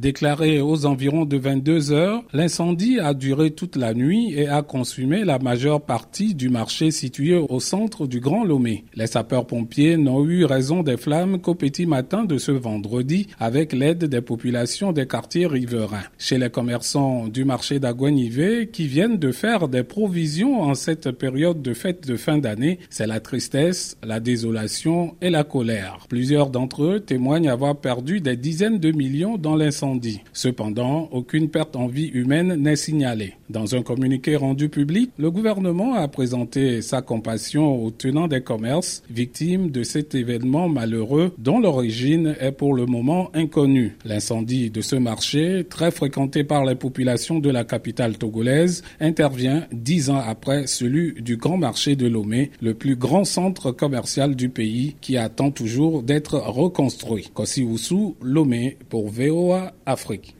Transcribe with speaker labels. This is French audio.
Speaker 1: Déclaré aux environs de 22 heures, l'incendie a duré toute la nuit et a consumé la majeure partie du marché situé au centre du Grand Lomé. Les sapeurs-pompiers n'ont eu raison des flammes qu'au petit matin de ce vendredi avec l'aide des populations des quartiers riverains. Chez les commerçants du marché d'Aguanivé qui viennent de faire des provisions en cette période de fête de fin d'année, c'est la tristesse, la désolation et la colère. Plusieurs d'entre eux témoignent avoir perdu des dizaines de millions dans l'incendie. Cependant, aucune perte en vie humaine n'est signalée. Dans un communiqué rendu public, le gouvernement a présenté sa compassion aux tenants des commerces victimes de cet événement malheureux dont l'origine est pour le moment inconnue. L'incendie de ce marché, très fréquenté par les populations de la capitale togolaise, intervient dix ans après celui du grand marché de Lomé, le plus grand centre commercial du pays qui attend toujours d'être reconstruit. Kossi Lomé pour VOA Afrique.